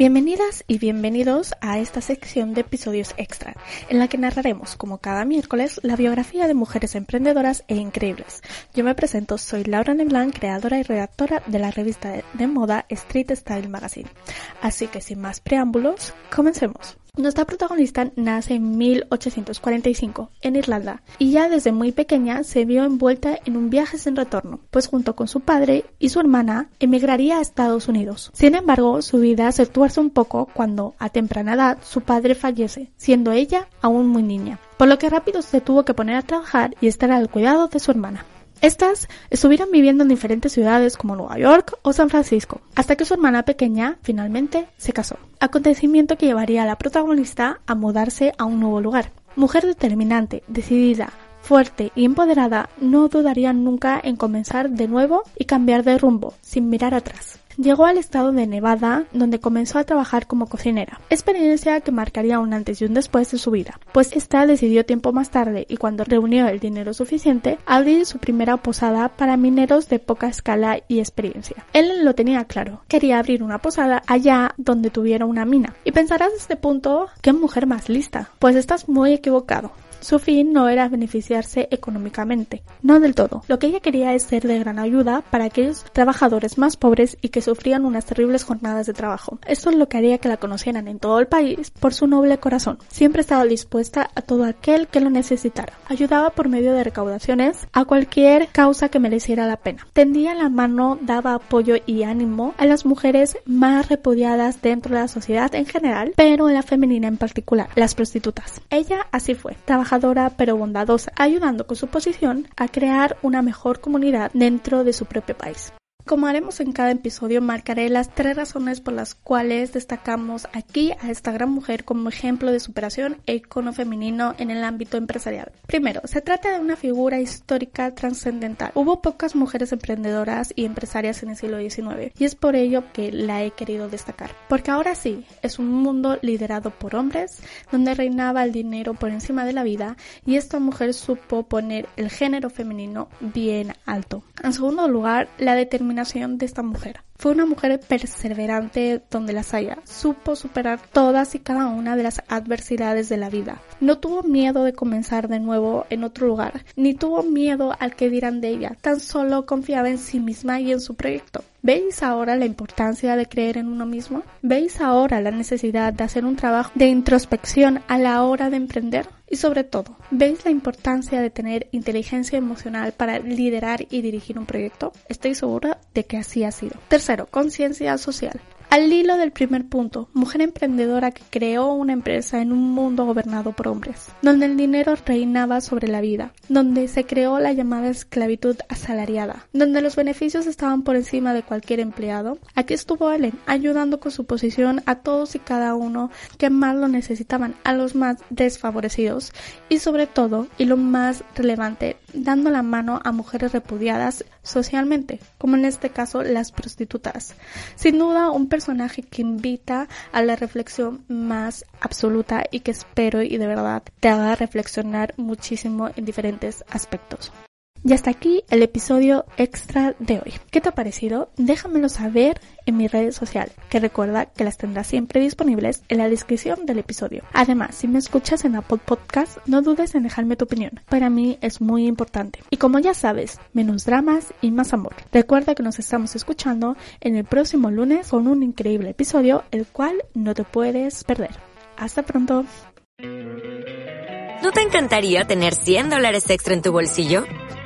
Bienvenidas y bienvenidos a esta sección de episodios extra, en la que narraremos, como cada miércoles, la biografía de mujeres emprendedoras e increíbles. Yo me presento, soy Laura Neblan, creadora y redactora de la revista de moda Street Style Magazine. Así que sin más preámbulos, comencemos. Nuestra protagonista nace en 1845 en Irlanda y ya desde muy pequeña se vio envuelta en un viaje sin retorno, pues junto con su padre y su hermana emigraría a Estados Unidos. Sin embargo, su vida se tuerce un poco cuando, a temprana edad, su padre fallece, siendo ella aún muy niña, por lo que rápido se tuvo que poner a trabajar y estar al cuidado de su hermana. Estas estuvieron viviendo en diferentes ciudades como Nueva York o San Francisco, hasta que su hermana pequeña finalmente se casó. Acontecimiento que llevaría a la protagonista a mudarse a un nuevo lugar. Mujer determinante, decidida, fuerte y empoderada, no dudaría nunca en comenzar de nuevo y cambiar de rumbo, sin mirar atrás. Llegó al estado de Nevada, donde comenzó a trabajar como cocinera, experiencia que marcaría un antes y un después de su vida, pues esta decidió tiempo más tarde y cuando reunió el dinero suficiente, abrir su primera posada para mineros de poca escala y experiencia. Él lo tenía claro, quería abrir una posada allá donde tuviera una mina. Y pensarás a este punto, qué mujer más lista, pues estás muy equivocado. Su fin no era beneficiarse económicamente, no del todo. Lo que ella quería es ser de gran ayuda para aquellos trabajadores más pobres y que sufrían unas terribles jornadas de trabajo. Esto es lo que haría que la conocieran en todo el país por su noble corazón. Siempre estaba dispuesta a todo aquel que lo necesitara. Ayudaba por medio de recaudaciones a cualquier causa que mereciera la pena. Tendía la mano, daba apoyo y ánimo a las mujeres más repudiadas dentro de la sociedad en general, pero en la femenina en particular, las prostitutas. Ella así fue, trabajadora pero bondadosa, ayudando con su posición a crear una mejor comunidad dentro de su propio país. Como haremos en cada episodio, marcaré las tres razones por las cuales destacamos aquí a esta gran mujer como ejemplo de superación e icono femenino en el ámbito empresarial. Primero, se trata de una figura histórica trascendental. Hubo pocas mujeres emprendedoras y empresarias en el siglo XIX y es por ello que la he querido destacar. Porque ahora sí, es un mundo liderado por hombres, donde reinaba el dinero por encima de la vida y esta mujer supo poner el género femenino bien alto. En segundo lugar, la determinación de esta mujer. Fue una mujer perseverante donde las haya. Supo superar todas y cada una de las adversidades de la vida. No tuvo miedo de comenzar de nuevo en otro lugar, ni tuvo miedo al que dirán de ella. Tan solo confiaba en sí misma y en su proyecto. ¿Veis ahora la importancia de creer en uno mismo? ¿Veis ahora la necesidad de hacer un trabajo de introspección a la hora de emprender? Y sobre todo, ¿veis la importancia de tener inteligencia emocional para liderar y dirigir un proyecto? Estoy segura de que así ha sido. Tercero, conciencia social. Al hilo del primer punto, mujer emprendedora que creó una empresa en un mundo gobernado por hombres, donde el dinero reinaba sobre la vida, donde se creó la llamada esclavitud asalariada, donde los beneficios estaban por encima de cualquier empleado. Aquí estuvo Ellen, ayudando con su posición a todos y cada uno que más lo necesitaban, a los más desfavorecidos y sobre todo, y lo más relevante, dando la mano a mujeres repudiadas socialmente, como en este caso las prostitutas. Sin duda, un personaje que invita a la reflexión más absoluta y que espero y de verdad te haga reflexionar muchísimo en diferentes aspectos. Y hasta aquí el episodio extra de hoy. ¿Qué te ha parecido? Déjamelo saber en mis redes sociales, que recuerda que las tendrás siempre disponibles en la descripción del episodio. Además, si me escuchas en Apple Podcast, no dudes en dejarme tu opinión. Para mí es muy importante. Y como ya sabes, menos dramas y más amor. Recuerda que nos estamos escuchando en el próximo lunes con un increíble episodio, el cual no te puedes perder. Hasta pronto. ¿No te encantaría tener 100 dólares extra en tu bolsillo?